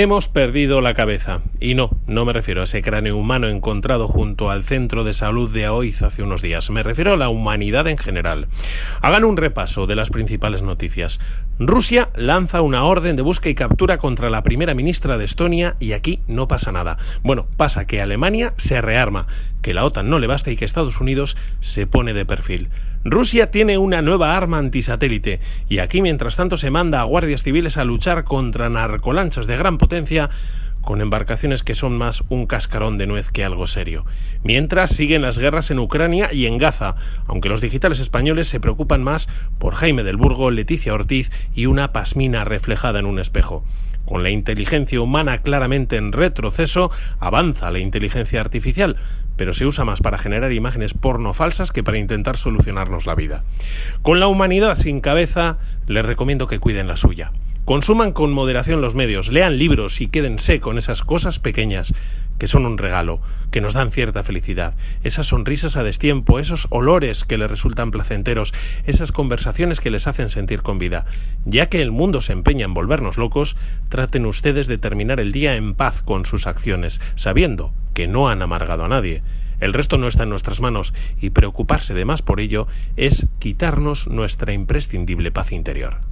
Hemos perdido la cabeza. Y no, no me refiero a ese cráneo humano encontrado junto al centro de salud de Aoiz hace unos días. Me refiero a la humanidad en general. Hagan un repaso de las principales noticias. Rusia lanza una orden de búsqueda y captura contra la primera ministra de Estonia y aquí no pasa nada. Bueno, pasa que Alemania se rearma, que la OTAN no le basta y que Estados Unidos se pone de perfil. Rusia tiene una nueva arma antisatélite y aquí mientras tanto se manda a guardias civiles a luchar contra narcolanchas de gran con embarcaciones que son más un cascarón de nuez que algo serio. Mientras siguen las guerras en Ucrania y en Gaza, aunque los digitales españoles se preocupan más por Jaime del Burgo, Leticia Ortiz y una pasmina reflejada en un espejo. Con la inteligencia humana claramente en retroceso, avanza la inteligencia artificial, pero se usa más para generar imágenes porno falsas que para intentar solucionarnos la vida. Con la humanidad sin cabeza, les recomiendo que cuiden la suya. Consuman con moderación los medios, lean libros y quédense con esas cosas pequeñas que son un regalo, que nos dan cierta felicidad, esas sonrisas a destiempo, esos olores que les resultan placenteros, esas conversaciones que les hacen sentir con vida. Ya que el mundo se empeña en volvernos locos, traten ustedes de terminar el día en paz con sus acciones, sabiendo que no han amargado a nadie. El resto no está en nuestras manos y preocuparse de más por ello es quitarnos nuestra imprescindible paz interior.